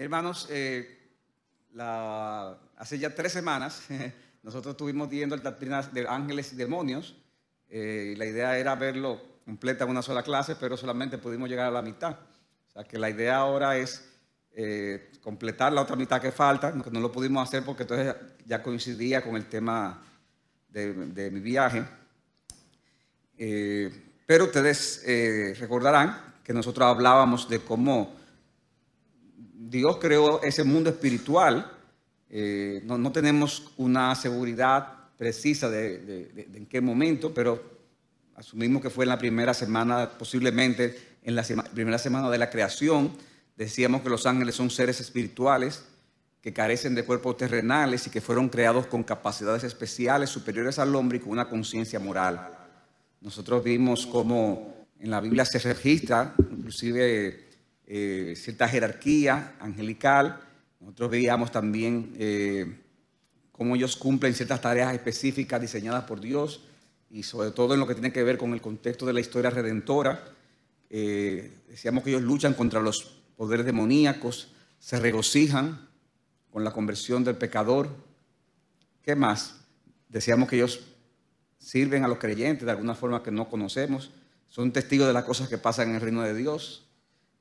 Hermanos, eh, hace ya tres semanas nosotros estuvimos viendo el doctrina de ángeles y demonios. eh, y la idea era verlo completa en una sola clase, pero solamente pudimos llegar a la mitad. O sea que la idea ahora es eh, completar la otra mitad que falta, que no lo pudimos hacer porque entonces ya coincidía con el tema de, mi viaje. Pero ustedes recordarán que nosotros hablábamos de cómo Dios creó ese mundo espiritual. eh, no, tenemos una seguridad precisa de, en qué momento, pero asumimos que fue en la primera semana, posiblemente en la primera semana de la creación. Decíamos que los ángeles son seres espirituales que carecen de cuerpos terrenales y que fueron creados con capacidades especiales superiores al hombre y con una conciencia moral. Nosotros vimos cómo en la Biblia se registra inclusive eh, cierta jerarquía angelical. Nosotros veíamos también eh, cómo ellos cumplen ciertas tareas específicas diseñadas por Dios y sobre todo en lo que tiene que ver con el contexto de la historia redentora. Eh, decíamos que ellos luchan contra los poderes demoníacos, se regocijan con la conversión del pecador. ¿Qué más? Decíamos que ellos sirven a los creyentes de alguna forma que no conocemos, son testigos de las cosas que pasan en el reino de Dios.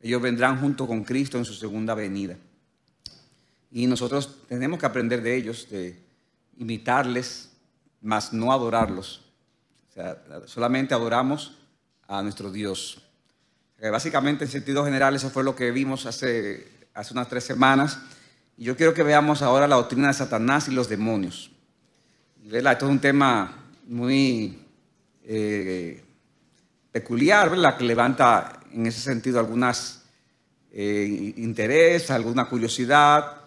Ellos vendrán junto con Cristo en su segunda venida. Y nosotros tenemos que aprender de ellos, de imitarles, mas no adorarlos. O sea, solamente adoramos a nuestro Dios. Eh, Básicamente, en sentido general, eso fue lo que vimos hace, hace unas tres semanas. Y yo quiero que veamos ahora la doctrina de Satanás y los demonios. ¿verdad? Esto es un tema muy eh, peculiar, ¿verdad? Que levanta en ese sentido algunas eh, interés, alguna curiosidad.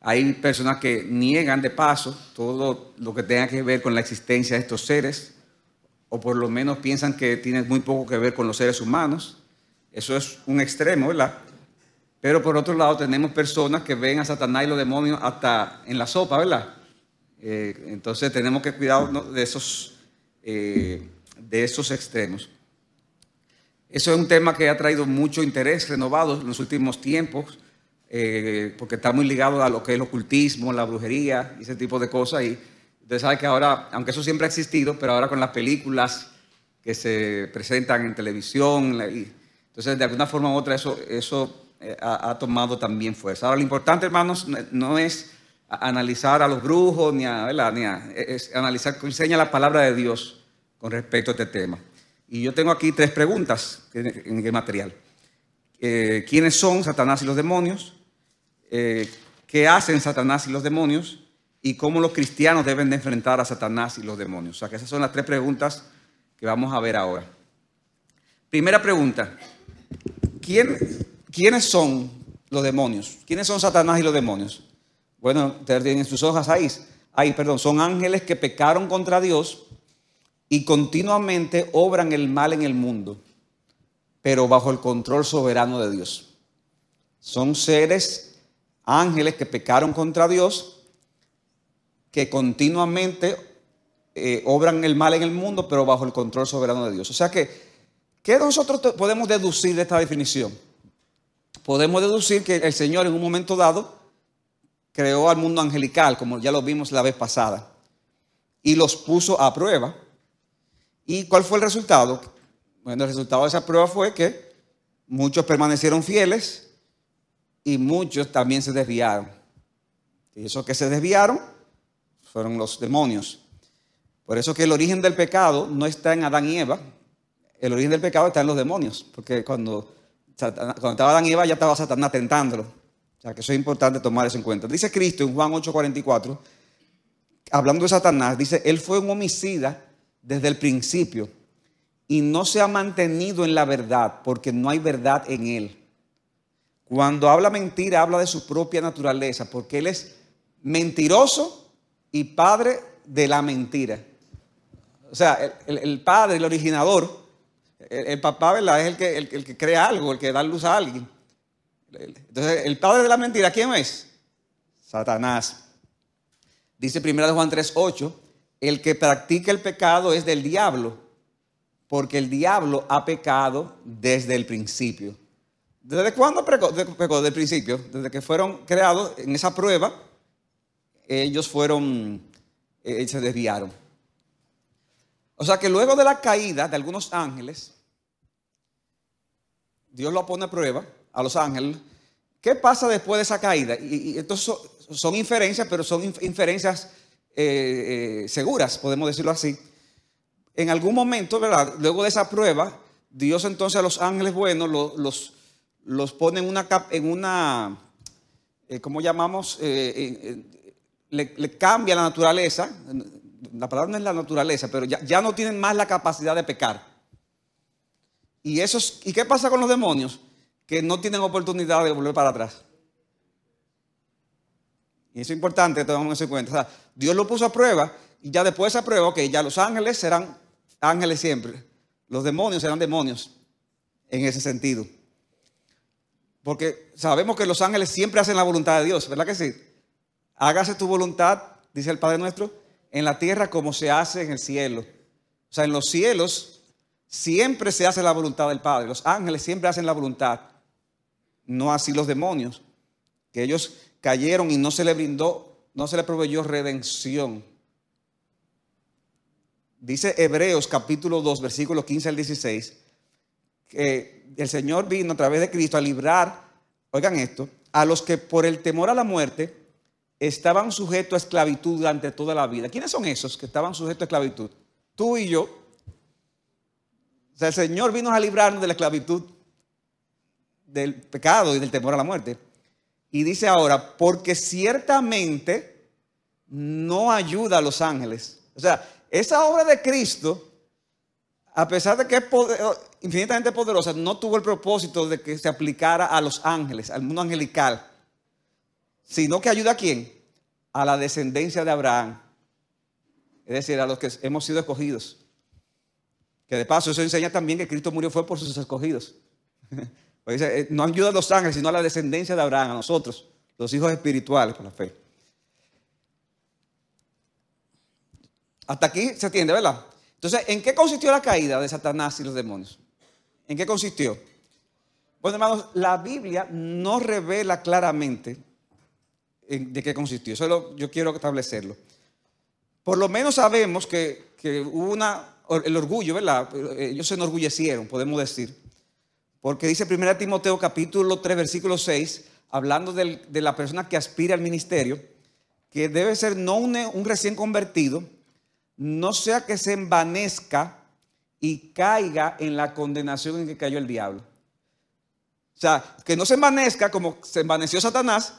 Hay personas que niegan de paso todo lo que tenga que ver con la existencia de estos seres, o por lo menos piensan que tiene muy poco que ver con los seres humanos. Eso es un extremo, ¿verdad? Pero por otro lado tenemos personas que ven a Satanás y los demonios hasta en la sopa, ¿verdad? Eh, entonces tenemos que cuidar ¿no? de, esos, eh, de esos extremos. Eso es un tema que ha traído mucho interés renovado en los últimos tiempos, eh, porque está muy ligado a lo que es el ocultismo, la brujería ese tipo de cosas. Y usted sabe que ahora, aunque eso siempre ha existido, pero ahora con las películas que se presentan en televisión, y- entonces de alguna forma u otra eso, eso eh, ha, ha tomado también fuerza. Ahora lo importante, hermanos, no- es analizar a los brujos, ni a. Ni a- es analizar enseña la palabra de Dios con respecto a este tema. Y yo tengo aquí tres preguntas en el material. Eh, ¿Quiénes son Satanás y los demonios? Eh, ¿Qué hacen Satanás y los demonios? ¿Y cómo los cristianos deben de enfrentar a Satanás y los demonios? O sea que esas son las tres preguntas que vamos a ver ahora. Primera pregunta. ¿Quién- ¿Quiénes son los demonios? ¿Quiénes son Satanás y los demonios? Bueno, ustedes tienen sus hojas ahí. Ahí, perdón, son ángeles que pecaron contra Dios y continuamente obran el mal en el mundo, pero bajo el control soberano de Dios. Son seres, ángeles que pecaron contra Dios, que continuamente eh, obran el mal en el mundo, pero bajo el control soberano de Dios. O sea que, ¿qué nosotros podemos deducir de esta definición? Podemos deducir que el Señor en un momento dado creó al mundo angelical, como ya lo vimos la vez pasada, y los puso a prueba. ¿Y cuál fue el resultado? Bueno, el resultado de esa prueba fue que muchos permanecieron fieles y muchos también se desviaron. Y esos que se desviaron fueron los demonios. Por eso que el origen del pecado no está en Adán y Eva, el origen del pecado está en los demonios, porque cuando, cuando estaba Adán y Eva ya estaba Satanás tentándolo. O sea que eso es importante tomar eso en cuenta. Dice Cristo en Juan 8:44, hablando de Satanás, dice, él fue un homicida desde el principio y no se ha mantenido en la verdad porque no hay verdad en él. Cuando habla mentira, habla de su propia naturaleza, porque él es mentiroso y padre de la mentira. O sea, el, padre, el originador, el, papá, ¿verdad? Es el que, el, que crea algo, el que da luz a alguien. Entonces, el padre de la mentira, ¿quién es? Satanás. Dice 1 Juan 3:8, el que practica el pecado es del diablo, porque el diablo ha pecado desde el principio. ¿Desde cuándo pecó? Desde el principio, desde que fueron creados en esa prueba, ellos fueron, eh, se desviaron. O sea que luego de la caída de algunos ángeles, Dios lo pone a prueba a los ángeles. ¿Qué pasa después de esa caída? Y, estos son, inferencias, pero son inferencias eh, eh, seguras, podemos decirlo así. En algún momento, ¿verdad? Luego de esa prueba, Dios entonces a los ángeles buenos los, los, pone en una, en una eh, ¿cómo llamamos? le, cambia la naturaleza. La palabra no es la naturaleza, pero ya, ya no tienen más la capacidad de pecar. Y, esos, ¿Y qué pasa con los demonios? Que no tienen oportunidad de volver para atrás. Y eso es importante que tengamos en cuenta. Dios lo puso a prueba y ya después de esa prueba, que ya los ángeles serán ángeles siempre. Los demonios serán demonios en ese sentido. Porque sabemos que los ángeles siempre hacen la voluntad de Dios, ¿verdad que sí? Hágase tu voluntad, dice el Padre nuestro, en la tierra como se hace en el cielo. O sea, en los cielos Siempre se hace la voluntad del Padre. Los ángeles siempre hacen la voluntad. No así los demonios, que ellos cayeron y no se le brindó, no se le proveyó redención. Dice Hebreos capítulo 2, versículos 15 al 16, que el Señor vino a través de Cristo a librar, oigan esto, a los que por el temor a la muerte estaban sujetos a esclavitud durante toda la vida. ¿Quiénes son esos que estaban sujetos a esclavitud? Tú y yo, o sea, el Señor vino a librarnos de la esclavitud del pecado y del temor a la muerte. Y dice ahora, porque ciertamente no ayuda a los ángeles. O sea, esa obra de Cristo, a pesar de que es infinitamente poderosa, no tuvo el propósito de que se aplicara a los ángeles, al mundo angelical, sino que ayuda a quién? A la descendencia de Abraham. Es decir, a los que hemos sido escogidos. Que de paso eso enseña también que Cristo murió fue por sus escogidos. Eh, no ayuda a los ángeles, sino a la descendencia de Abraham, a nosotros, los hijos espirituales por la fe. Hasta aquí se entiende, ¿verdad? Entonces, ¿en qué consistió la caída de Satanás y los demonios? ¿En qué consistió? Bueno, hermanos, la Biblia no revela claramente de qué consistió. Solo yo quiero establecerlo. Por lo menos sabemos que, que hubo una el orgullo, ¿verdad? Ellos se enorgullecieron, podemos decir. Porque dice 1 Timoteo capítulo 3, versículo 6, hablando de la persona que aspira al ministerio, que debe ser no un, recién convertido, no sea que se envanezca y caiga en la condenación en que cayó el diablo. O sea, que no se envanezca como se envaneció Satanás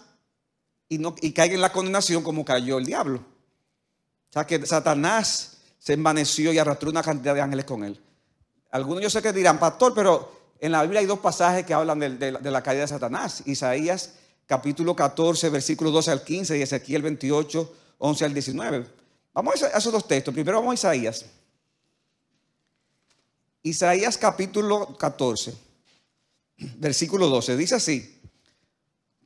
y, no, y caiga en la condenación como cayó el diablo. O sea, que Satanás se envaneció y arrastró una cantidad de ángeles con él. Algunos yo sé que dirán, pastor, pero en la Biblia hay dos pasajes que hablan de, la caída de Satanás. Isaías capítulo 14, versículos 12 al 15 y Ezequiel 28, 11 al 19. Vamos a esos dos textos. Primero vamos a Isaías. Isaías capítulo 14, versículo 12. Dice así,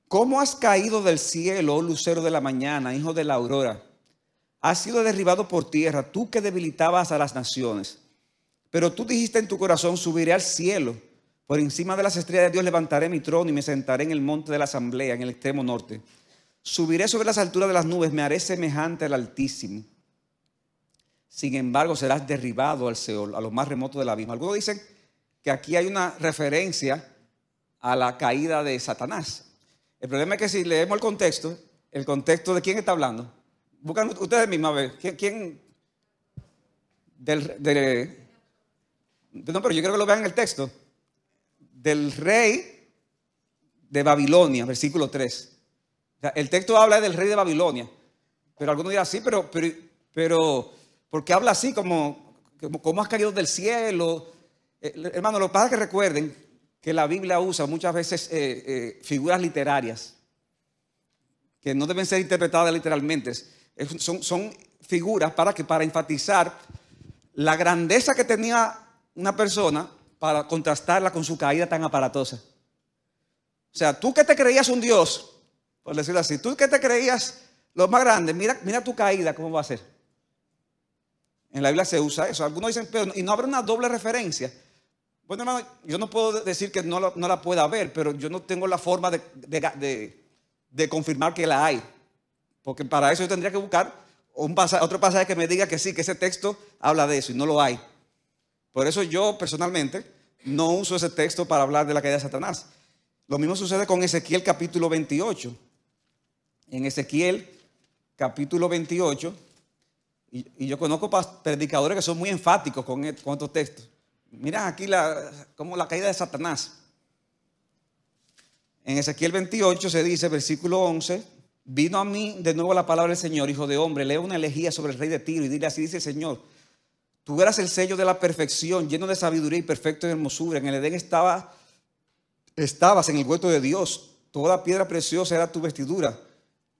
¿cómo has caído del cielo, oh lucero de la mañana, hijo de la aurora? has sido derribado por tierra, tú que debilitabas a las naciones. Pero tú dijiste en tu corazón, subiré al cielo, por encima de las estrellas de Dios levantaré mi trono y me sentaré en el monte de la asamblea, en el extremo norte. Subiré sobre las alturas de las nubes, me haré semejante al Altísimo. Sin embargo, serás derribado al Seol, a lo más remoto del abismo. Algunos dicen que aquí hay una referencia a la caída de Satanás. El problema es que si leemos el contexto, el contexto de quién está hablando, Buscan ustedes mismos a ver. ¿Quién? no, pero yo quiero que lo vean en el texto. Del rey de Babilonia, versículo 3. el texto habla del rey de Babilonia. Pero algunos dirán, sí, pero, pero, pero ¿por qué habla así como, como, has caído del cielo? Eh, hermano, lo que es que recuerden que la Biblia usa muchas veces eh, eh, figuras literarias que no deben ser interpretadas literalmente son, figuras para, que, para enfatizar la grandeza que tenía una persona para contrastarla con su caída tan aparatosa. O sea, tú que te creías un Dios, por decirlo así, tú que te creías lo más grande, mira, mira tu caída, ¿cómo va a ser? En la Biblia se usa eso. Algunos dicen, pero y no habrá una doble referencia. Bueno, hermano, yo no puedo decir que no, la pueda ver, pero yo no tengo la forma de, confirmar que la hay. Porque para eso yo tendría que buscar otro pasaje que me diga que sí, que ese texto habla de eso y no lo hay. Por eso yo personalmente no uso ese texto para hablar de la caída de Satanás. Lo mismo sucede con Ezequiel capítulo 28. En Ezequiel capítulo 28, y, yo conozco predicadores que son muy enfáticos con, e, con estos textos. Mira aquí la, como la caída de Satanás. En Ezequiel 28 se dice, versículo 11, vino a mí de nuevo la palabra del Señor, hijo de hombre, lee una elegía sobre el rey de Tiro y dile así, dice el Señor, tú eras el sello de la perfección, lleno de sabiduría y perfecto en hermosura. En el Edén estaba estabas en el huerto de Dios, toda piedra preciosa era tu vestidura.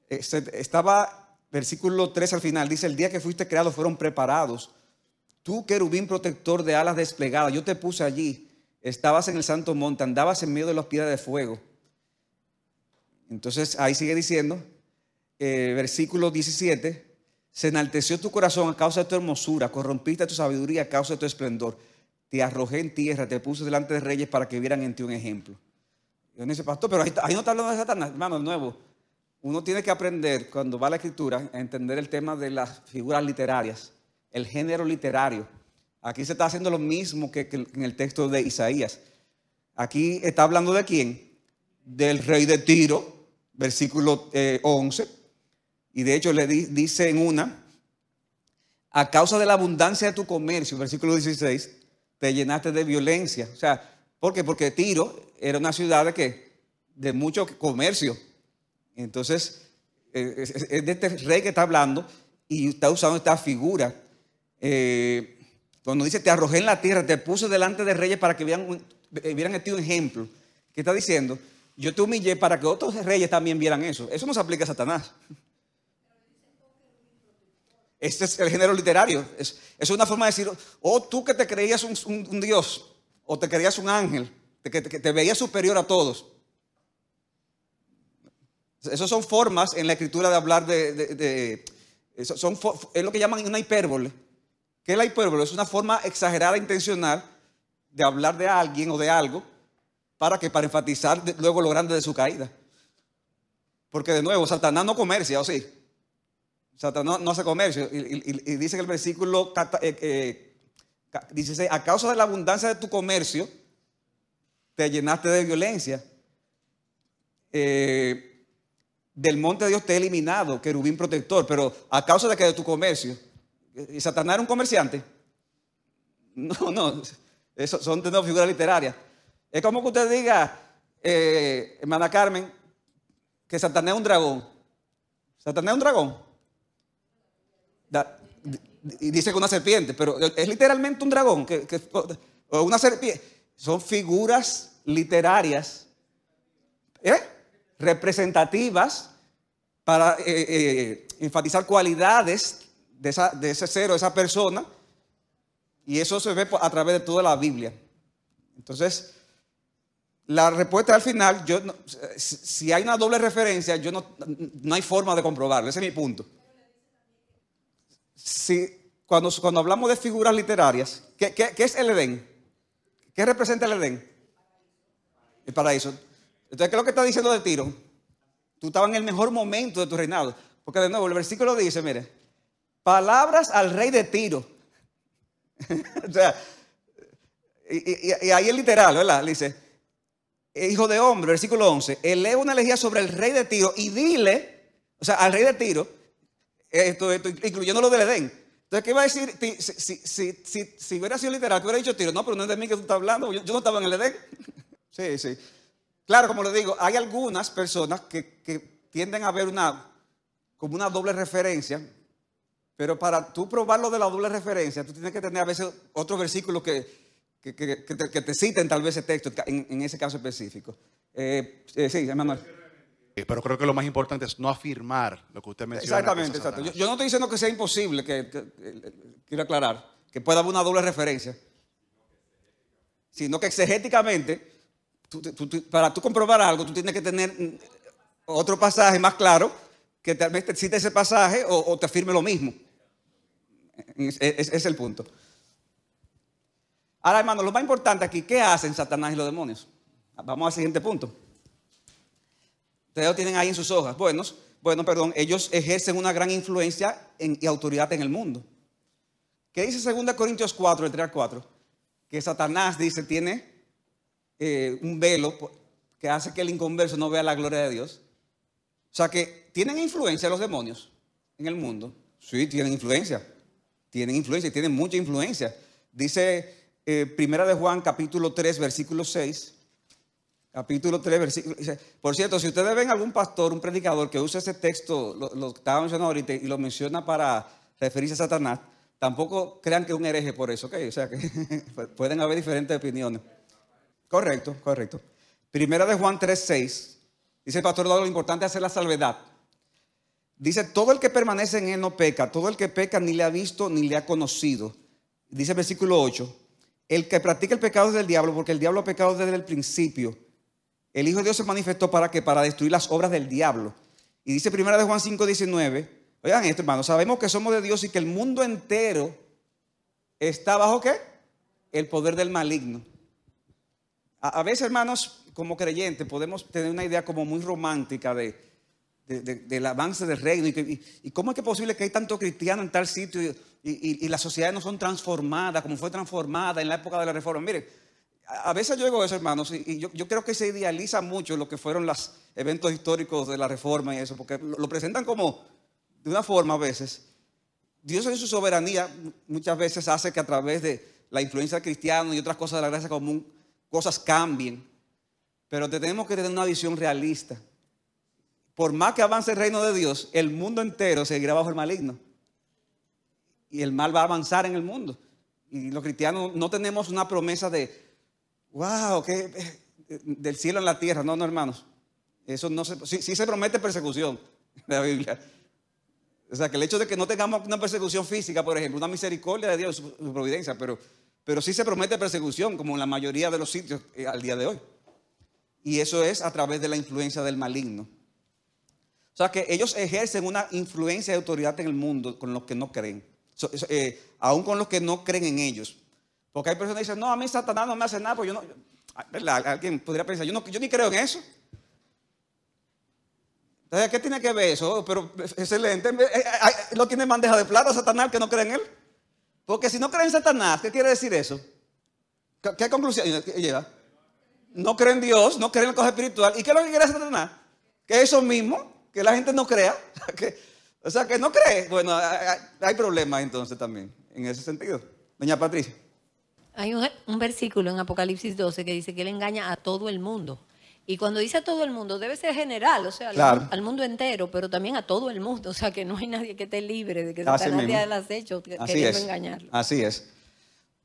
Este, estaba, versículo 3 al final, dice, el día que fuiste creado fueron preparados. Tú, querubín protector de alas desplegadas, yo te puse allí, estabas en el santo monte, andabas en medio de las piedras de fuego. Entonces ahí sigue diciendo, eh, versículo 17, se enalteció tu corazón a causa de tu hermosura, corrompiste tu sabiduría a causa de tu esplendor. Te arrojé en tierra, te puse delante de reyes para que vieran en ti un ejemplo. Yo no dice, pastor, pero ahí, no está hablando de Satanás, hermano, de nuevo. Uno tiene que aprender, cuando va a la escritura, a entender el tema de las figuras literarias, el género literario. Aquí se está haciendo lo mismo que, en el texto de Isaías. Aquí está hablando de quién? Del rey de Tiro, versículo 11. Y de hecho le dice en una, a causa de la abundancia de tu comercio, versículo 16, te llenaste de violencia. O sea, ¿Por qué? Porque Tiro era una ciudad de, ¿qué? de mucho comercio. Entonces, eh, es de este rey que está hablando y está usando esta figura. Eh, cuando dice, te arrojé en la tierra, te puse delante de reyes para que vieran, eh, vieran este ejemplo. ¿Qué está diciendo? Yo te humillé para que otros reyes también vieran eso. Eso no se aplica a Satanás. Este es el género literario. Es, es una forma de decir, oh, tú que te creías un Dios, o te creías un ángel, que te, veías superior a todos. Esas son formas en la escritura de hablar de, son, es lo que llaman una hipérbole. ¿Qué es la hipérbole? Es una forma exagerada, intencional de hablar de alguien o de algo para que para enfatizar luego lo grande de su caída. Porque de nuevo, Satanás no comercia, ¿o sí? Satanás no hace comercio. Y, dice que el versículo eh, eh, Dice, a causa de la abundancia de tu comercio, te llenaste de violencia. Eh, del monte de Dios te he eliminado, querubín protector, pero a causa de que de tu comercio. ¿Y Satanás era un comerciante? No, no, eso son de figuras literarias. Es como que usted diga, eh, hermana Carmen, que Satanás es un dragón. ¿Satanás es un dragón? Y dice que una serpiente, pero es literalmente un dragón, que, o una serpiente. Son figuras literarias ¿eh? representativas para eh, eh, enfatizar cualidades de, ese ser o esa persona, y eso se ve a través de toda la Biblia. Entonces, la respuesta al final, yo si hay una doble referencia, yo no, no hay forma de comprobarlo, ese es mi punto si, cuando, cuando hablamos de figuras literarias, ¿qué, es el Edén? ¿Qué representa el Edén? El paraíso. Entonces, ¿qué es lo que está diciendo de Tiro? Tú estabas en el mejor momento de tu reinado. Porque de nuevo, el versículo dice, mire, palabras al rey de Tiro. o sea, y, ahí es literal, ¿verdad? Dice, hijo de hombre, versículo 11, lee una elegía sobre el rey de Tiro y dile, o sea, al rey de Tiro, esto, esto, incluyendo lo del Edén. Entonces, ¿qué va a decir? Si, si, si, si, hubiera sido literal, tú hubieras dicho tiro. No, pero no es de mí que tú estás hablando. Yo, no estaba en el Edén. sí, sí. Claro, como le digo, hay algunas personas que, que tienden a ver una, como una doble referencia. Pero para tú probar lo de la doble referencia, tú tienes que tener a veces otros versículos que, que, que, que te, citen tal vez ese texto en, ese caso específico. Eh, eh, sí, Emanuel. Eh, pero creo que lo más importante es no afirmar lo que usted menciona. Exactamente, exacto. Yo, no estoy diciendo que sea imposible, que, quiero aclarar, que pueda haber una doble referencia, sino que exegéticamente, para tú comprobar algo, tú tienes que tener otro pasaje más claro que tal vez te cite ese pasaje o, te afirme lo mismo. Ese es el punto. Ahora, hermano, lo más importante aquí, ¿qué hacen Satanás y los demonios? Vamos al siguiente punto. Ustedes lo tienen ahí en sus hojas. Bueno, bueno, perdón, ellos ejercen una gran influencia y autoridad en el mundo. ¿Qué dice 2 Corintios 4, el 3 al 4? Que Satanás dice, tiene eh, un velo que hace que el inconverso no vea la gloria de Dios. O sea que tienen influencia los demonios en el mundo. Sí, tienen influencia. Tienen influencia, tienen mucha influencia. Dice eh, Primera de Juan, capítulo 3, versículo 6. Capítulo 3, versículo. Por cierto, si ustedes ven algún pastor, un predicador que usa ese texto, lo, lo estaba mencionando ahorita, y lo menciona para referirse a Satanás, tampoco crean que es un hereje por eso, ¿ok? O sea que pueden haber diferentes opiniones. Correcto, correcto. Primera de Juan 3, 6. Dice el pastor lo importante es hacer la salvedad. Dice, todo el que permanece en él no peca, todo el que peca ni le ha visto ni le ha conocido. Dice el versículo 8, el que practica el pecado es del diablo, porque el diablo ha pecado desde el principio. El Hijo de Dios se manifestó para que para destruir las obras del diablo. Y dice primera de Juan 5, 19, oigan esto hermano, sabemos que somos de Dios y que el mundo entero está bajo qué? El poder del maligno. A, veces hermanos, como creyentes, podemos tener una idea como muy romántica de, del avance del reino y, cómo es que es posible que hay tanto cristiano en tal sitio y, las sociedades no son transformadas como fue transformada en la época de la reforma. Mire, a veces yo digo eso, hermanos, y yo, creo que se idealiza mucho lo que fueron los eventos históricos de la reforma y eso, porque lo, presentan como de una forma a veces. Dios en su soberanía muchas veces hace que a través de la influencia cristiana y otras cosas de la gracia común, cosas cambien. Pero tenemos que tener una visión realista. Por más que avance el reino de Dios, el mundo entero seguirá bajo el maligno. Y el mal va a avanzar en el mundo. Y los cristianos no tenemos una promesa de, wow, que eh, del cielo en la tierra. No, no, hermanos. Eso no se, sí, se promete persecución de la Biblia. O sea, que el hecho de que no tengamos una persecución física, por ejemplo, una misericordia de Dios, su, providencia, pero, pero sí se promete persecución, como en la mayoría de los sitios eh, al día de hoy. Y eso es a través de la influencia del maligno. O sea, que ellos ejercen una influencia de autoridad en el mundo con los que no creen. Eh, aún con los que no creen en ellos. Porque hay personas que dicen, no, a mí Satanás no me hace nada, pues yo no. Alguien podría pensar, yo, no, yo ni creo en eso. Entonces, ¿qué tiene que ver eso? Oh, pero excelente. Eh, eh, ¿Lo tiene bandeja de plata Satanás que no cree en él? Porque si no cree en Satanás, ¿qué quiere decir eso? ¿Qué, conclusión lleva? No cree en Dios, no cree en el cosa espiritual. ¿Y qué es lo que quiere Satanás? Que eso mismo, que la gente no crea. o sea, que no cree. Bueno, hay problemas entonces también, en ese sentido. Doña Patricia. Hay un, versículo en Apocalipsis 12 que dice que él engaña a todo el mundo. Y cuando dice a todo el mundo, debe ser general, o sea, al, mundo entero, pero también a todo el mundo. O sea, que no hay nadie que esté libre de que Satanás día del acecho queriendo engañarlo. Así es.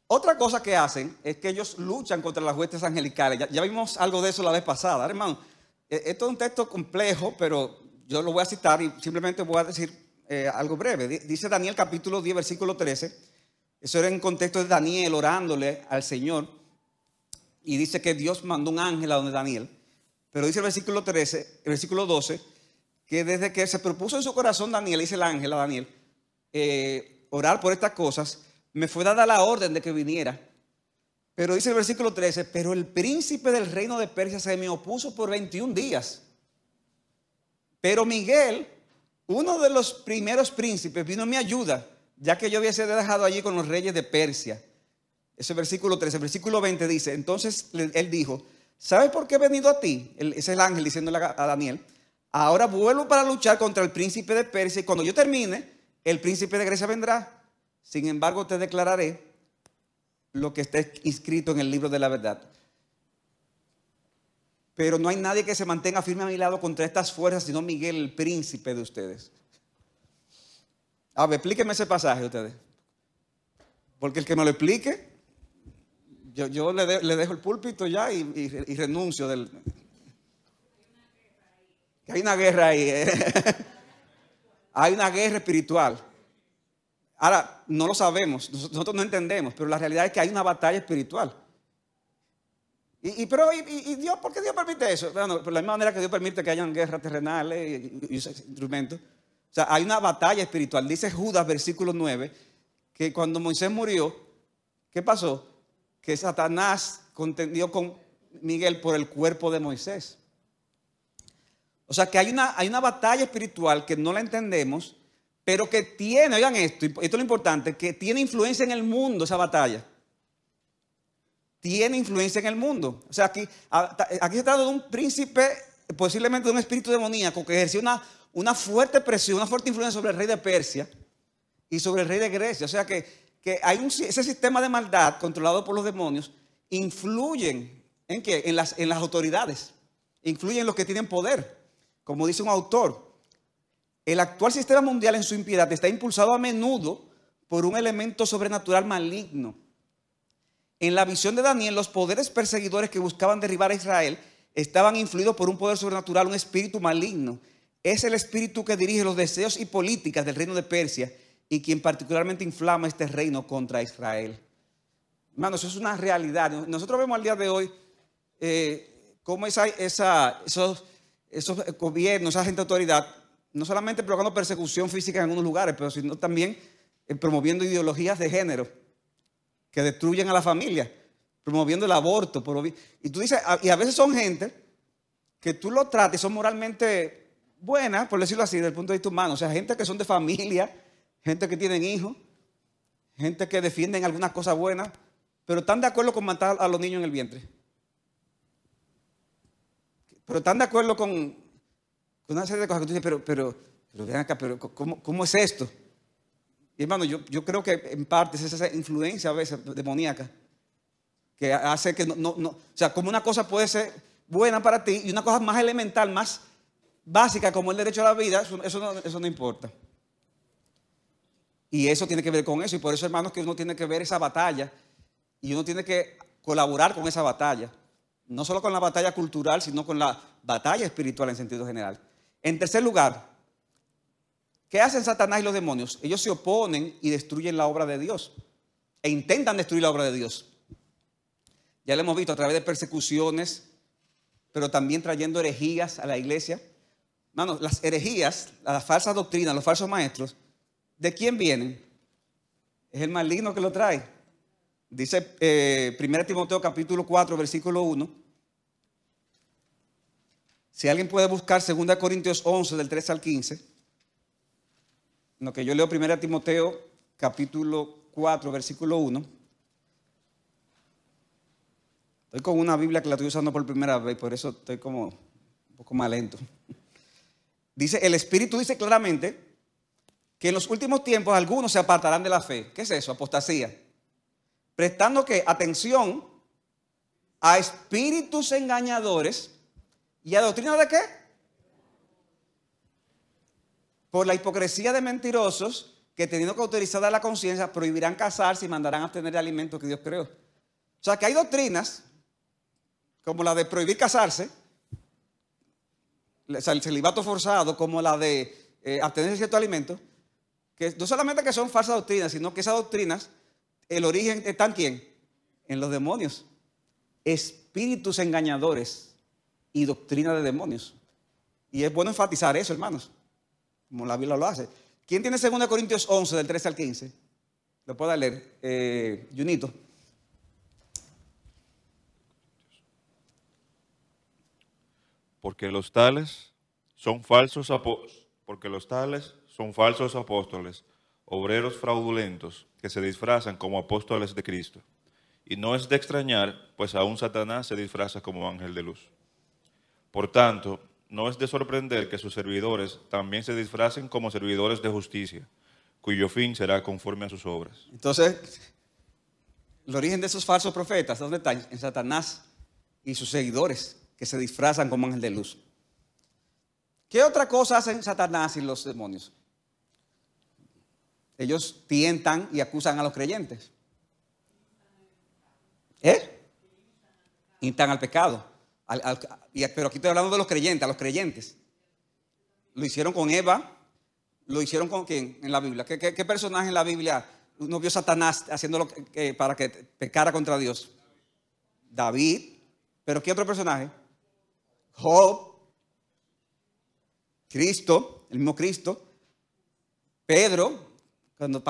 Otra cosa que hacen es que ellos luchan contra las huestes angelicales. Ya, vimos algo de eso la vez pasada. Hermano, e, esto es un texto complejo, pero yo lo voy a citar y simplemente voy a decir eh, algo breve. Dice Daniel capítulo 10, versículo 13 eso era en contexto de Daniel orándole al Señor. Y dice que Dios mandó un ángel a donde Daniel. Pero dice el versículo 13, el versículo 12, que desde que se propuso en su corazón Daniel, dice el ángel a Daniel, eh, orar por estas cosas, me fue dada la orden de que viniera. Pero dice el versículo 13, pero el príncipe del reino de Persia se me opuso por 21 días. Pero Miguel, uno de los primeros príncipes, vino a mi ayuda ya que yo sido dejado allí con los reyes de Persia. Ese versículo 13, el versículo 20 dice, entonces él dijo, ¿sabes por qué he venido a ti? es el ángel diciéndole a Daniel, ahora vuelvo para luchar contra el príncipe de Persia y cuando yo termine, el príncipe de Grecia vendrá. Sin embargo, te declararé lo que está inscrito en el libro de la verdad. Pero no hay nadie que se mantenga firme a mi lado contra estas fuerzas, sino Miguel, el príncipe de ustedes. A ver, explíqueme ese pasaje ustedes. Porque el que me lo explique, yo, le, dejo el púlpito ya y, renuncio del... Que hay una guerra ahí. ¿eh? hay una guerra espiritual. Ahora, no lo sabemos, nosotros no entendemos, pero la realidad es que hay una batalla espiritual. Y, pero, y, Dios, ¿por qué Dios permite eso? Bueno, por la misma manera que Dios permite que hayan guerras terrenales y, instrumentos. O sea, hay una batalla espiritual. Dice Judas, versículo 9, que cuando Moisés murió, ¿qué pasó? que Satanás contendió con Miguel por el cuerpo de Moisés. O sea que hay una, hay una batalla espiritual que no la entendemos, pero que tiene, oigan esto, esto es lo importante, que tiene influencia en el mundo esa batalla. Tiene influencia en el mundo. O sea, aquí, aquí se trata de un príncipe, posiblemente de un espíritu demoníaco, que ejerció una, una fuerte presión, una fuerte influencia sobre el rey de Persia y sobre el rey de Grecia. O sea que, que hay ese sistema de maldad controlado por los demonios influyen en, en, las, en las autoridades, influyen en los que tienen poder. Como dice un autor, el actual sistema mundial en su impiedad está impulsado a menudo por un elemento sobrenatural maligno. En la visión de Daniel, los poderes perseguidores que buscaban derribar a Israel estaban influidos por un poder sobrenatural, un espíritu maligno. Es el espíritu que dirige los deseos y políticas del reino de Persia y quien particularmente inflama este reino contra Israel. Hermanos, eso es una realidad. Nosotros vemos al día de hoy eh, cómo esa, esos, esos gobiernos, esa gente de autoridad, no solamente provocando persecución física en algunos lugares, pero sino también eh, promoviendo ideologías de género que destruyen a la familia, promoviendo el aborto. Y tú dices, y a veces son gente que tú lo tratas y son moralmente buenas, por decirlo así, desde el punto de vista humano. O sea, gente que son de familia, gente que tienen hijos, gente que defienden algunas cosas buenas, pero están de acuerdo con matar a los niños en el vientre. Pero están de acuerdo con, una serie de cosas que tú dices, pero, pero, pero vean acá, pero ¿cómo, es esto? Y hermano, yo, yo creo que en parte es esa influencia a veces demoníaca que hace que no, no, no, o sea, como una cosa puede ser buena para ti y una cosa más elemental, más básica como el derecho a la vida, eso, no, importa. Y eso tiene que ver con eso. Y por eso, hermanos, que uno tiene que ver esa batalla y uno tiene que colaborar con esa batalla. No solo con la batalla cultural, sino con la batalla espiritual en sentido general. En tercer lugar, ¿qué hacen Satanás y los demonios? Ellos se oponen y destruyen la obra de Dios. E intentan destruir la obra de Dios. Ya lo hemos visto a través de persecuciones, pero también trayendo herejías a la iglesia. Hermanos, las herejías, las falsas doctrinas, los falsos maestros, ¿De quién vienen? Es el maligno que lo trae. Dice eh, 1 Timoteo capítulo 4, versículo 1. Si alguien puede buscar 2 Corintios 11, del 3 al 15. Lo que yo leo 1 Timoteo capítulo 4, versículo 1. Estoy con una Biblia que la estoy usando por primera vez, por eso estoy como un poco más lento. Dice, el Espíritu dice claramente que en los últimos tiempos algunos se apartarán de la fe. ¿Qué es eso? Apostasía. Prestando que atención a espíritus engañadores y a doctrina de qué? Por la hipocresía de mentirosos que teniendo que autorizada la conciencia prohibirán casarse y mandarán a obtener alimentos que Dios creó. O sea que hay doctrinas como la de prohibir casarse, el celibato forzado, como la de eh, abstenerse de ciertos alimentos, que no solamente que son falsas doctrinas, sino que esas doctrinas, el origen está en quién? En los demonios. Espíritus engañadores y doctrina de demonios. Y es bueno enfatizar eso, hermanos, como la Biblia lo hace. ¿Quién tiene 2 Corintios 11, del 13 al 15? Lo puedo leer, eh, Junito. Porque los tales son falsos porque los tales son falsos apóstoles, obreros fraudulentos, que se disfrazan como apóstoles de Cristo. Y no es de extrañar, pues aún Satanás se disfraza como ángel de luz. Por tanto, no es de sorprender que sus servidores también se disfracen como servidores de justicia, cuyo fin será conforme a sus obras. Entonces, el origen de esos falsos profetas, ¿dónde está? En Satanás y sus seguidores, que se disfrazan como ángel de luz. ¿Qué otra cosa hacen Satanás y los demonios? ellos tientan y acusan a los creyentes. ¿Eh? Instan al pecado. pero aquí estoy hablando de los creyentes, a los creyentes. Lo hicieron con Eva, lo hicieron con quién en la Biblia. ¿Qué, personaje en la Biblia no vio Satanás haciéndolo para que pecara contra Dios? David. ¿Pero qué otro personaje? Job. Cristo, el mismo Cristo. Pedro, cuando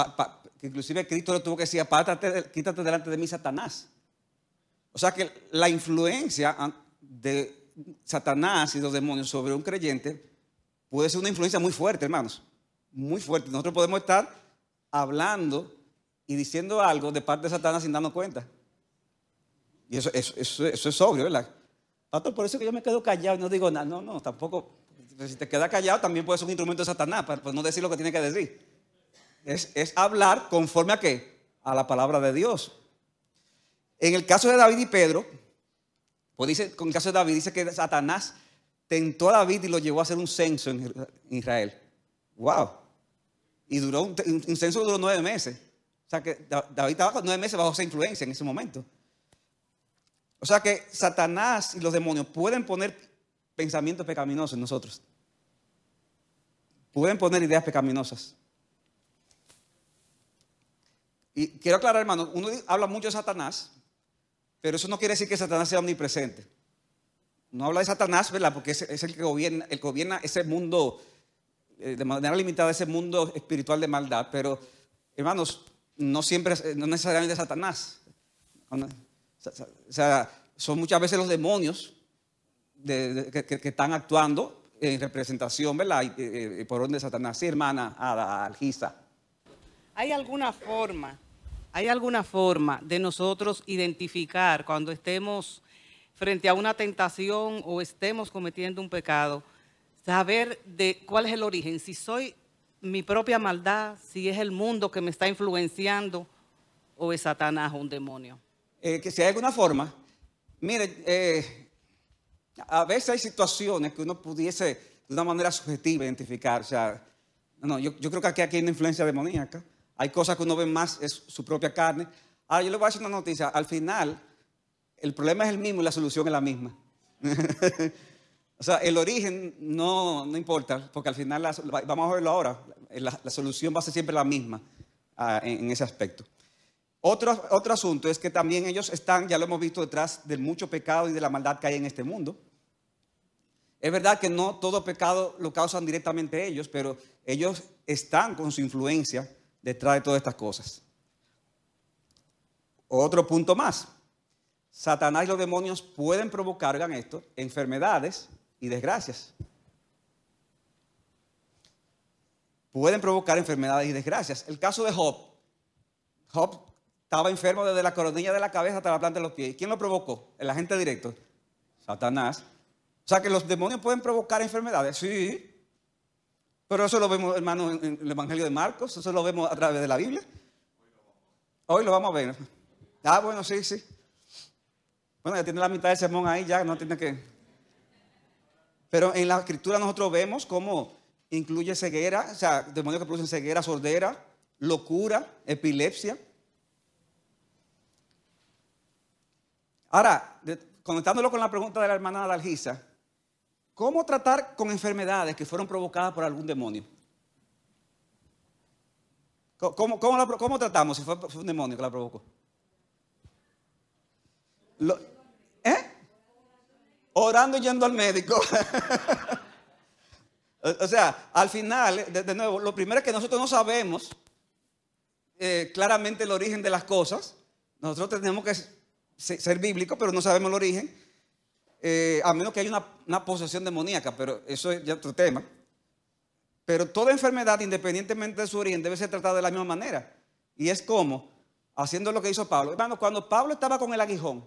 inclusive Cristo le tuvo que decir, apártate, quítate delante de mí, Satanás. O sea que la influencia de Satanás y los demonios sobre un creyente puede ser una influencia muy fuerte, hermanos. Muy fuerte. Nosotros podemos estar hablando y diciendo algo de parte de Satanás sin darnos cuenta. Y eso, eso, eso es obvio, ¿verdad? Pastor, por eso que yo me quedo callado y no digo nada. No, no, tampoco. Si te quedas callado, también puede ser un instrumento de Satanás para no decir lo que tiene que decir. Es, es hablar conforme a qué? A la palabra de Dios. En el caso de David y Pedro, pues dice, con el caso de David, dice que Satanás tentó a David y lo llevó a hacer un censo en Israel. ¡Wow! Y duró un, un censo duró nueve meses. O sea que David estaba nueve meses bajo esa influencia en ese momento. O sea que Satanás y los demonios pueden poner pensamientos pecaminosos en nosotros. Pueden poner ideas pecaminosas. Y quiero aclarar, hermano, uno habla mucho de Satanás, pero eso no quiere decir que Satanás sea omnipresente. No habla de Satanás, ¿verdad? Porque es, el que gobierna, el gobierna ese mundo, eh, de manera limitada, ese mundo espiritual de maldad. Pero, hermanos, no siempre, no necesariamente Satanás. O sea, son muchas veces los demonios que, están actuando en representación, ¿verdad? Y, por orden de Satanás. Sí, hermana Algisa. ¿Hay alguna forma, hay alguna forma de nosotros identificar cuando estemos frente a una tentación o estemos cometiendo un pecado, saber de cuál es el origen? Si soy mi propia maldad, si es el mundo que me está influenciando o es Satanás o un demonio. Eh, que si hay alguna forma, mire, eh, a veces hay situaciones que uno pudiese de una manera subjetiva identificar. O sea, no, yo, creo que aquí, hay una influencia demoníaca. Hay cosas que uno ve más, es su propia carne. Ahora, yo le voy a decir una noticia. Al final, el problema es el mismo y la solución es la misma. o sea, el origen no, no importa, porque al final, vamos a verlo ahora, la, solución va a ser siempre la misma ah, en ese aspecto. Otro, otro asunto es que también ellos están, ya lo hemos visto, detrás del mucho pecado y de la maldad que hay en este mundo. Es verdad que no todo pecado lo causan directamente ellos, pero ellos están con su influencia detrás de todas estas cosas. Otro punto más. Satanás y los demonios pueden provocar, vean esto, enfermedades y desgracias. Pueden provocar enfermedades y desgracias. El caso de Job. Job estaba enfermo desde la coronilla de la cabeza hasta la planta de los pies. ¿Quién lo provocó? El agente directo. Satanás. O sea que los demonios pueden provocar enfermedades. Sí. Pero eso lo vemos, hermano, en el Evangelio de Marcos. Eso lo vemos a través de la Biblia. Hoy lo vamos a ver. Ah, bueno, sí, sí. Bueno, ya tiene la mitad del sermón ahí, ya no tiene que. Pero en la escritura nosotros vemos cómo incluye ceguera, o sea, demonios que producen ceguera, sordera, locura, epilepsia. Ahora, conectándolo con la pregunta de la hermana Dalgisa, ¿cómo tratar con enfermedades que fueron provocadas por algún demonio? ¿Cómo, tratamos si fue, un demonio que la provocó? ¿Eh? Orando y yendo al médico. o sea, al final, de, nuevo, lo primero es que nosotros no sabemos eh, claramente el origen de las cosas. Nosotros tenemos que ser bíblico, pero no sabemos el origen, eh, a menos que haya una, posesión demoníaca, pero eso es ya otro tema. Pero toda enfermedad, independientemente de su origen, debe ser tratada de la misma manera. Y es como, haciendo lo que hizo Pablo. Hermano, cuando Pablo estaba con el aguijón,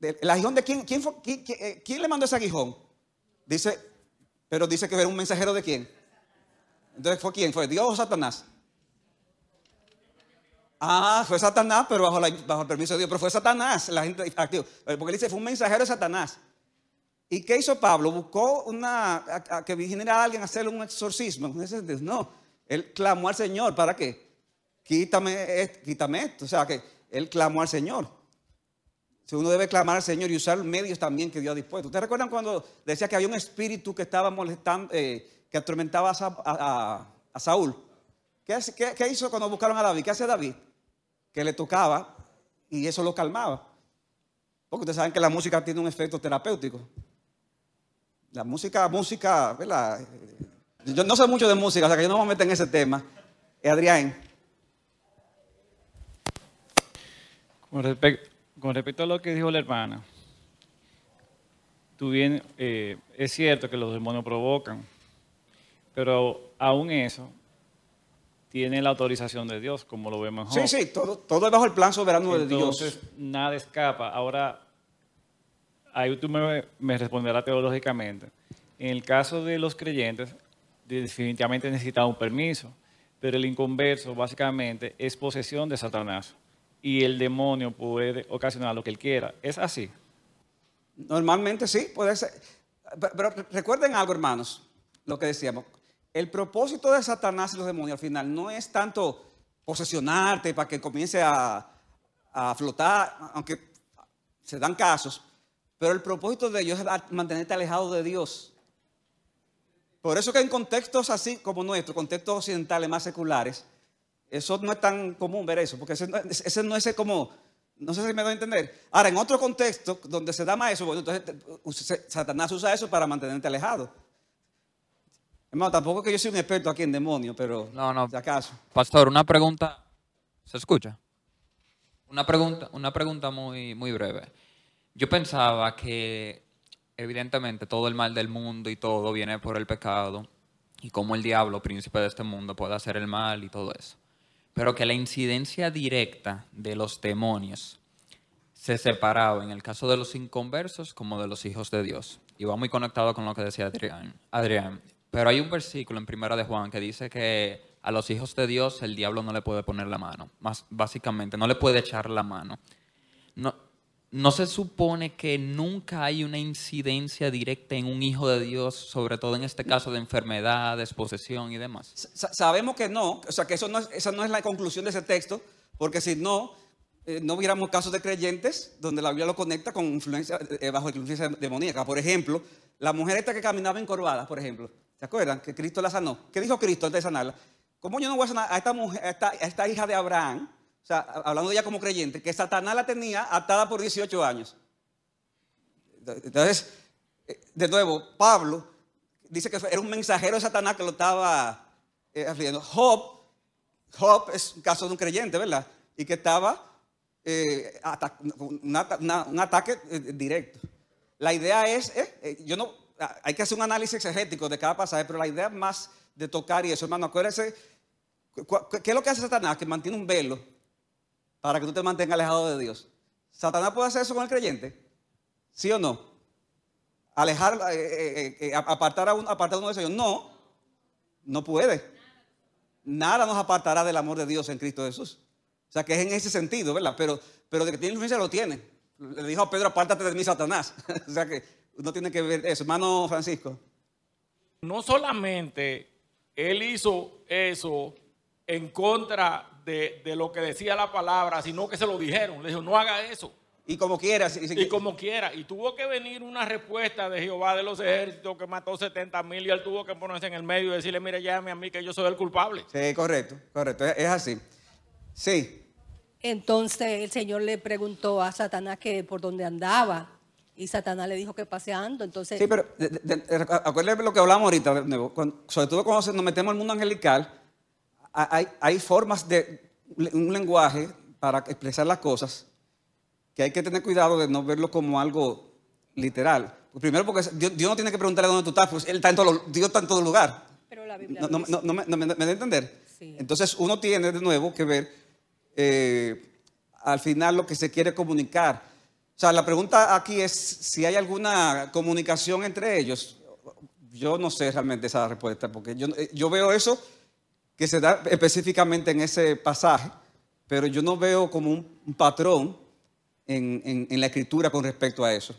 ¿el aguijón de quién? ¿Quién, eh, quién, le mandó ese aguijón? Dice, pero dice que era un mensajero de quién. Entonces, ¿fue quién? ¿Fue Dios o Satanás? Ah, fue Satanás, pero bajo, bajo, el permiso de Dios. Pero fue Satanás, la gente activa. Porque él dice, fue un mensajero de Satanás. ¿Y qué hizo Pablo? Buscó una, a, que viniera a alguien a hacerle un exorcismo. No, él clamó al Señor. ¿Para qué? Quítame, quítame esto. O sea, que él clamó al Señor. Si uno debe clamar al Señor y usar medios también que Dios ha dispuesto. ¿Ustedes recuerdan cuando decía que había un espíritu que estaba molestando, eh, que atormentaba a, Saúl? ¿Qué, ¿Qué, hizo cuando buscaron a David? ¿Qué hace David? Que le tocaba y eso lo calmaba. Porque ustedes saben que la música tiene un efecto terapéutico. La música, música, ¿verdad? Yo no sé mucho de música, o sea que yo no me meter en ese tema. Eh, Adrián. Con, con respecto a lo que dijo la hermana, tú bien, eh, es cierto que los demonios provocan, pero aún eso tiene la autorización de Dios, como lo vemos en Sí, sí, todo, todo es bajo el plan soberano de Dios. Entonces, nada escapa. Ahora, ahí tú me, me responderás teológicamente. En el caso de los creyentes, definitivamente necesita un permiso, pero el inconverso básicamente es posesión de Satanás y el demonio puede ocasionar lo que él quiera. ¿Es así? Normalmente sí, puede ser. Pero recuerden algo, hermanos, lo que decíamos. El propósito de Satanás y los demonios al final no es tanto posesionarte para que comience a, a flotar, aunque se dan casos, pero el propósito de ellos es mantenerte alejado de Dios. Por eso que en contextos así como nuestro, contextos occidentales más seculares, eso no es tan común ver eso, porque ese, no es como, no sé si me doy a entender. Ahora, en otro contexto donde se da más eso, bueno, entonces Satanás usa eso para mantenerte alejado. Hermano, tampoco que yo soy un experto aquí en demonios, pero no, no. si acaso. Pastor, una pregunta. ¿Se escucha? Una pregunta, una pregunta muy, muy breve. Yo pensaba que evidentemente todo el mal del mundo y todo viene por el pecado y como el diablo, príncipe de este mundo, puede hacer el mal y todo eso pero que la incidencia directa de los demonios se separaba en el caso de los inconversos como de los hijos de Dios. Y va muy conectado con lo que decía Adrián. Adrián. Pero hay un versículo en Primera de Juan que dice que a los hijos de Dios el diablo no le puede poner la mano. Más básicamente, no le puede echar la mano. No, no se supone que nunca hay una incidencia directa en un hijo de Dios, sobre todo en este caso de enfermedades, posesión y demás. sabemos que no, o sea que eso no es, esa no es la conclusión de ese texto, porque si no, eh, no hubiéramos casos de creyentes donde la Biblia lo conecta con influencia, eh, bajo influencia demoníaca. Por ejemplo, la mujer esta que caminaba encorvada, por ejemplo, ¿se acuerdan? Que Cristo la sanó. ¿Qué dijo Cristo antes de sanarla? ¿Cómo yo no voy a sanar a esta, mujer, a esta hija de Abraham? o sea, hablando de ella como creyente, que Satanás la tenía atada por 18 años. Entonces, eh, de nuevo, Pablo dice que era un mensajero de Satanás que lo estaba eh, Job, Job es un caso de un creyente, ¿verdad? Y que estaba eh, un ataque eh, directo. La idea es, yo no, hay que hacer un análisis exegético de cada pasaje, pero la idea más de tocar y eso, hermano, acuérdense, ¿qué es lo que hace Satanás? Que mantiene un velo para que tú te mantengas alejado de Dios. ¿Satanás puede hacer eso con el creyente? ¿Sí o no? Alejar, eh, eh, eh, apartar, a un, apartar uno de ellos. No, no puede. Nada nos apartará del amor de Dios en Cristo Jesús. O sea que es en ese sentido, ¿verdad? Pero, pero de que tiene influencia lo tiene. Le dijo a Pedro, apártate de mí, Satanás. o sea que uno tiene que ver eso. Hermano Francisco. No solamente él hizo eso en contra de, lo que decía la palabra, sino que se lo dijeron. Le dijo, no haga eso. Y como quiera. y como quiera. Y tuvo que venir una respuesta de Jehová de los ejércitos que mató 70 mil y él tuvo que ponerse en el medio y decirle, mire, llame a mí que yo soy el culpable. Sí, correcto, correcto. Es, así. Sí. Entonces el Señor le preguntó a Satanás que por dónde andaba. Y Satanás le dijo que paseando, entonces... Sí, pero acuérdense lo que hablamos ahorita, sobre todo cuando nos metemos el mundo angelical, hay, formas de un lenguaje para expresar las cosas que hay que tener cuidado de no verlo como algo literal. Primero porque Dios, no tiene que preguntarle dónde tú estás, pues Él está en todo, Dios está en todo lugar. Pero la Biblia no, no, me, me, da a entender. Entonces uno tiene de nuevo que ver eh, al final lo que se quiere comunicar. O sea, la pregunta aquí es si hay alguna comunicación entre ellos. Yo no sé realmente esa respuesta, porque yo, eh, yo veo eso que se da específicamente en ese pasaje, pero yo no veo como un, patrón en, la escritura con respecto a eso.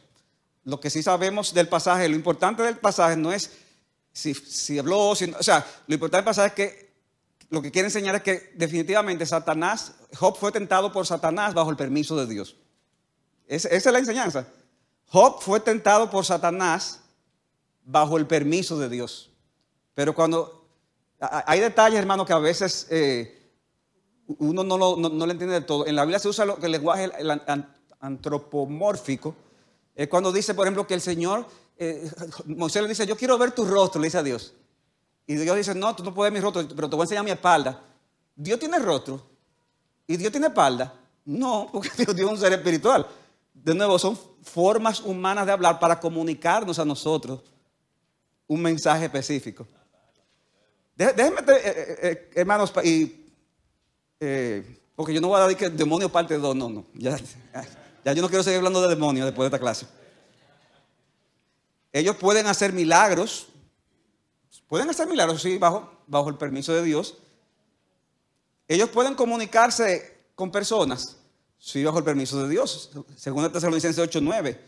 Lo que sí sabemos del pasaje, lo importante del pasaje no es si, si habló, o sea, lo importante del pasaje es que lo que quiere enseñar es que definitivamente Satanás, Job fue tentado por Satanás bajo el permiso de Dios. Esa es la enseñanza. Job fue tentado por Satanás bajo el permiso de Dios. Pero cuando hay detalles, hermano, que a veces eh, uno no, lo, no, le entiende de todo. En la Biblia se usa lo, el lenguaje antropomórfico. Es cuando dice, por ejemplo, que el Señor, eh, Moisés le dice, yo quiero ver tu rostro, le dice a Dios. Y Dios dice, no, tú no puedes ver mi rostro, pero te voy a enseñar mi espalda. Dios tiene rostro y Dios tiene espalda. No, porque Dios dio un ser espiritual. De nuevo, son formas humanas de hablar para comunicarnos a nosotros un mensaje específico. Déjenme, eh, eh, eh, hermanos, y, porque yo no voy a decir que demonio parte 2, no, no. Ya, ya yo no quiero seguir hablando de demonios después de esta clase. Ellos pueden hacer milagros, pueden hacer milagros, sí, bajo, bajo el permiso de Dios. Ellos pueden comunicarse con personas, sí, bajo el permiso de Dios. Según el Tesalonicenses 8, 9.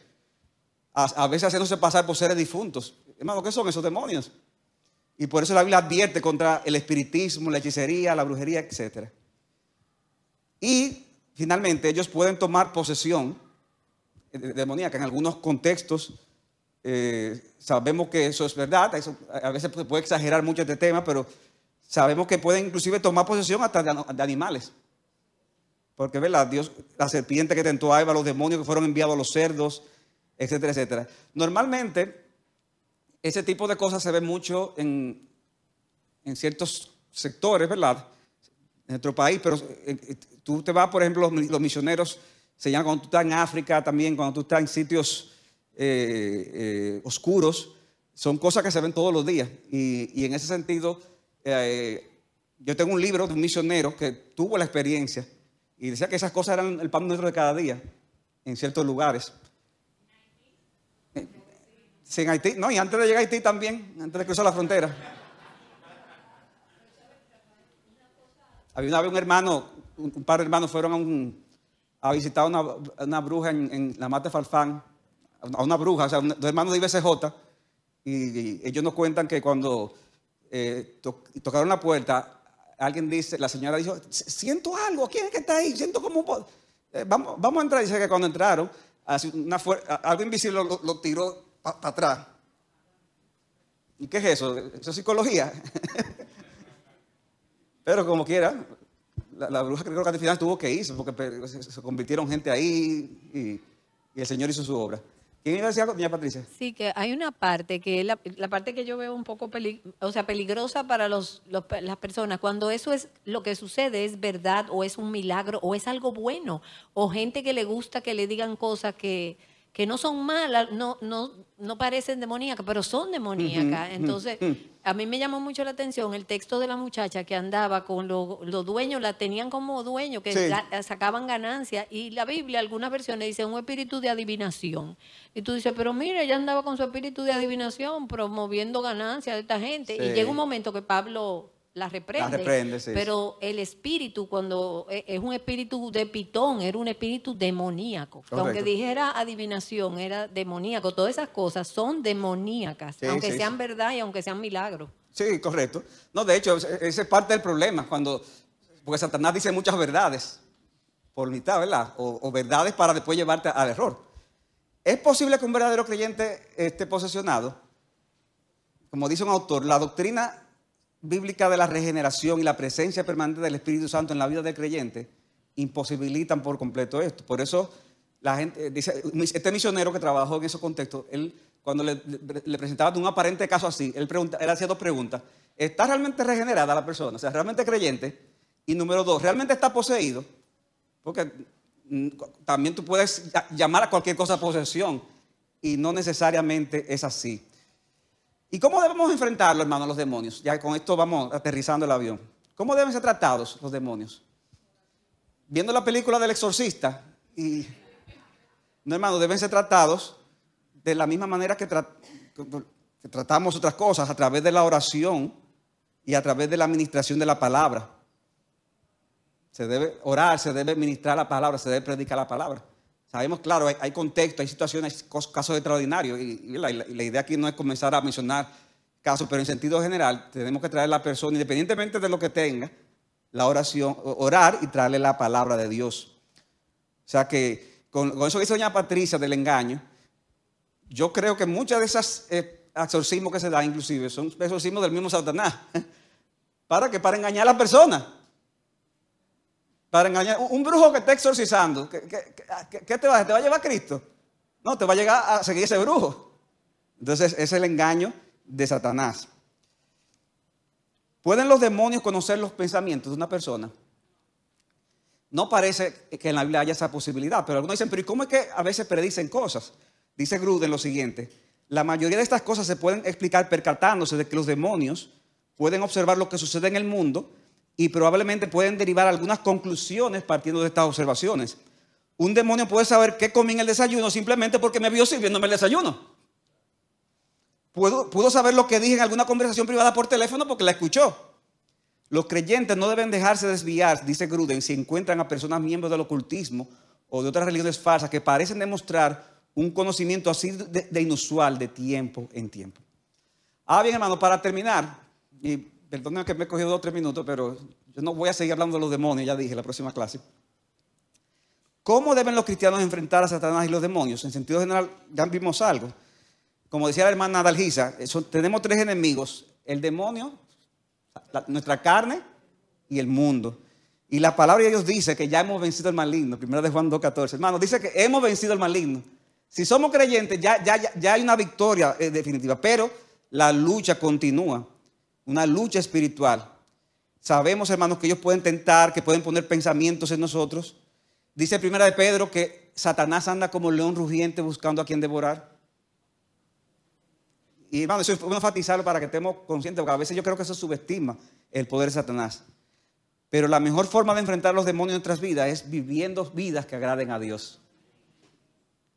A, a veces haciéndose pasar por seres difuntos. Hermano, ¿qué son esos demonios? Y por eso la Biblia advierte contra el espiritismo, la hechicería, la brujería, etc. Y finalmente ellos pueden tomar posesión demoníaca. En algunos contextos eh, sabemos que eso es verdad. a veces puede exagerar mucho este tema, pero sabemos que pueden inclusive tomar posesión hasta de, animales. Porque, ¿verdad? Dios, la serpiente que tentó a Eva, los demonios que fueron enviados a los cerdos, etcétera, etcétera. Normalmente ese tipo de cosas se ve mucho en, ciertos sectores, ¿verdad? En nuestro país, pero eh, eh, tú te vas, por ejemplo, los, misioneros se llaman cuando tú estás en África también, cuando tú estás en sitios eh, oscuros, son cosas que se ven todos los días. Y, en ese sentido, yo tengo un libro de un misionero que tuvo la experiencia y decía que esas cosas eran el pan nuestro de cada día en ciertos lugares. Sí, en Haití. No, y antes de llegar a Haití también, antes de cruzar la frontera. Había una vez un hermano, un, par de hermanos fueron a, visitar a una, bruja en, la mata de Falfán, a una bruja, o sea, dos hermanos de IBCJ, y, ellos nos cuentan que cuando eh, tocaron la puerta, alguien dice, la señora dijo, siento algo, ¿quién es que está ahí? Siento como, eh, vamos, vamos a entrar. Dice que cuando entraron, algo invisible lo tiró para atrás. ¿Y qué es eso? Eso es psicología. Pero como quiera, la, bruja creo que al final tuvo que irse porque se, convirtieron gente ahí y, el Señor hizo su obra. ¿Quién iba a decir Patricia? Sí, que hay una parte que es la, parte que yo veo un poco o sea, peligrosa para los, las personas. Cuando eso es lo que sucede, es verdad o es un milagro o es algo bueno. O gente que le gusta que le digan cosas que, que no son malas, no, no, no parecen demoníacas, pero son demoníacas. Entonces, a mí me llamó mucho la atención el texto de la muchacha que andaba con los dueños, la tenían como dueños, que sacaban ganancias. Y la Biblia, algunas versiones dicen un espíritu de adivinación. Y tú dices, pero mira, ella andaba con su espíritu de adivinación promoviendo ganancias de esta gente. Y llega un momento que Pablo la reprende. Pero el espíritu, cuando e, es un espíritu de pitón, era un espíritu demoníaco. Aunque dijera adivinación, era demoníaco. Todas esas cosas son demoníacas, aunque sean verdad y aunque sean milagros. Sí, correcto. No, de hecho, ese es parte del problema. Cuando, porque Satanás dice muchas verdades por mitad, ¿verdad? O, o verdades para después llevarte al error. ¿Es posible que un verdadero creyente esté posesionado? Como dice un autor, la doctrina bíblica de la regeneración y la presencia permanente del Espíritu Santo en la vida del creyente imposibilitan por completo esto. Por eso la gente dice, este misionero que trabajó en ese contexto, él cuando le, le presentaba un aparente caso así, él, pregunta, él hacía dos preguntas. ¿Está realmente regenerada la persona? O sea, ¿realmente creyente? Y número dos, ¿realmente está poseído? Porque mm, también tú puedes llamar a cualquier cosa posesión y no necesariamente es así. ¿Y cómo debemos enfrentarlo, hermano, los demonios? Ya con esto vamos aterrizando el avión. ¿Cómo deben ser tratados los demonios? Viendo la película del exorcista, y, no, hermano, deben ser tratados de la misma manera que, que tratamos otras cosas, a través de la oración y a través de la administración de la palabra. Se debe orar, se debe ministrar la palabra, se debe predicar la palabra. Sabemos, claro, hay, contexto, hay situaciones, casos extraordinarios, y, la, idea aquí no es comenzar a mencionar casos, pero en sentido general tenemos que traer a la persona, independientemente de lo que tenga, la oración, orar y traerle la palabra de Dios. O sea que con, eso que dice doña Patricia del engaño, yo creo que muchas de esas eh, exorcismos que se dan inclusive son exorcismos del mismo Satanás. ¿Para que Para engañar a la persona para engañar. Un brujo que está exorcizando, ¿qué, te va ¿Te va a llevar a Cristo? No, te va a llegar a seguir ese brujo. Entonces, es el engaño de Satanás. ¿Pueden los demonios conocer los pensamientos de una persona? No parece que en la Biblia haya esa posibilidad, pero algunos dicen, pero ¿y cómo es que a veces predicen cosas? Dice Gruden lo siguiente, la mayoría de estas cosas se pueden explicar percatándose de que los demonios pueden observar lo que sucede en el mundo y probablemente pueden derivar algunas conclusiones partiendo de estas observaciones. Un demonio puede saber qué comí en el desayuno simplemente porque me vio sirviéndome el desayuno. Pudo, pudo saber lo que dije en alguna conversación privada por teléfono porque la escuchó. Los creyentes no deben dejarse desviar, dice Gruden, si encuentran a personas miembros del ocultismo o de otras religiones falsas que parecen demostrar un conocimiento así de, inusual de tiempo en tiempo. Ah, bien, hermano, para terminar, perdónenme que me he cogido dos o tres minutos, pero yo no voy a seguir hablando de los demonios, ya dije, la próxima clase. ¿Cómo deben los cristianos enfrentar a Satanás y los demonios? En sentido general, ya vimos algo. Como decía la hermana Dalgisa, tenemos tres enemigos, el demonio, nuestra carne y el mundo. Y la palabra de Dios dice que ya hemos vencido al maligno. Primero de Juan 2.14. Hermano, dice que hemos vencido al maligno. Si somos creyentes, ya, ya, ya hay una victoria eh, definitiva, pero la lucha continúa, una lucha espiritual. Sabemos, hermanos, que ellos pueden tentar, que pueden poner pensamientos en nosotros. Dice primera de Pedro que Satanás anda como león rugiente buscando a quien devorar. Y hermano, eso es bueno enfatizarlo para que estemos conscientes, porque a veces yo creo que eso subestima el poder de Satanás. Pero la mejor forma de enfrentar los demonios en nuestras vidas es viviendo vidas que agraden a Dios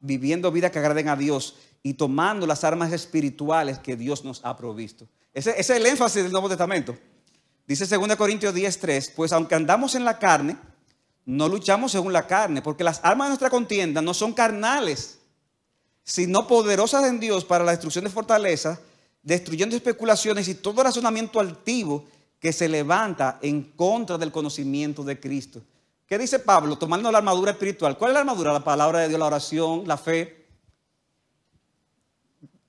viviendo vidas que agraden a Dios y tomando las armas espirituales que Dios nos ha provisto. Ese, es el énfasis del Nuevo Testamento. Dice 2 Corintios 10:3, pues aunque andamos en la carne, no luchamos según la carne, porque las armas de nuestra contienda no son carnales, sino poderosas en Dios para la destrucción de fortalezas, destruyendo especulaciones y todo razonamiento altivo que se levanta en contra del conocimiento de Cristo. ¿Qué dice Pablo? Tomando la armadura espiritual. ¿Cuál es la armadura? La palabra de Dios, la oración, la fe.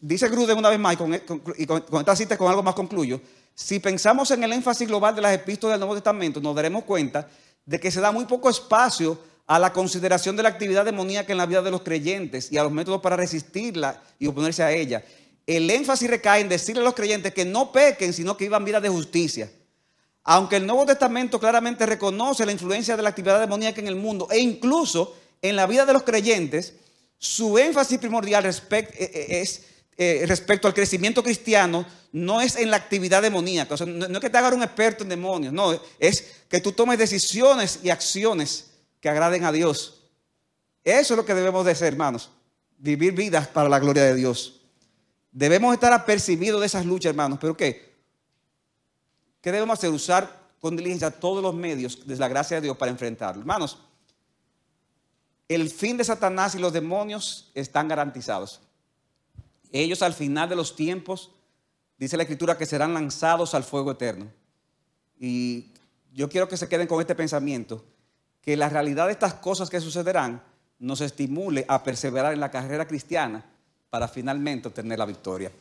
Dice Gruden una vez más, y con, esta cita con algo más concluyo. Si pensamos en el énfasis global de las epístolas del Nuevo Testamento, nos daremos cuenta de que se da muy poco espacio a la consideración de la actividad demoníaca en la vida de los creyentes y a los métodos para resistirla y oponerse a ella. El énfasis recae en decirle a los creyentes que no pequen, sino que vivan vidas de justicia. Aunque el Nuevo Testamento claramente reconoce la influencia de la actividad demoníaca en el mundo e incluso en la vida de los creyentes, su énfasis primordial eh, eh, es eh, respecto al crecimiento cristiano no es en la actividad demoníaca. no, es que te hagas un experto en demonios, no, es que tú tomes decisiones y acciones que agraden a Dios. Eso es lo que debemos de hacer, hermanos. Vivir vidas para la gloria de Dios. Debemos estar apercibidos de esas luchas, hermanos. ¿Pero qué? ¿Qué debemos hacer? Usar con diligencia todos los medios de la gracia de Dios para enfrentarlo. Hermanos, el fin de Satanás y los demonios están garantizados. Ellos al final de los tiempos, dice la escritura, que serán lanzados al fuego eterno. Y yo quiero que se queden con este pensamiento, que la realidad de estas cosas que sucederán nos estimule a perseverar en la carrera cristiana para finalmente obtener la victoria.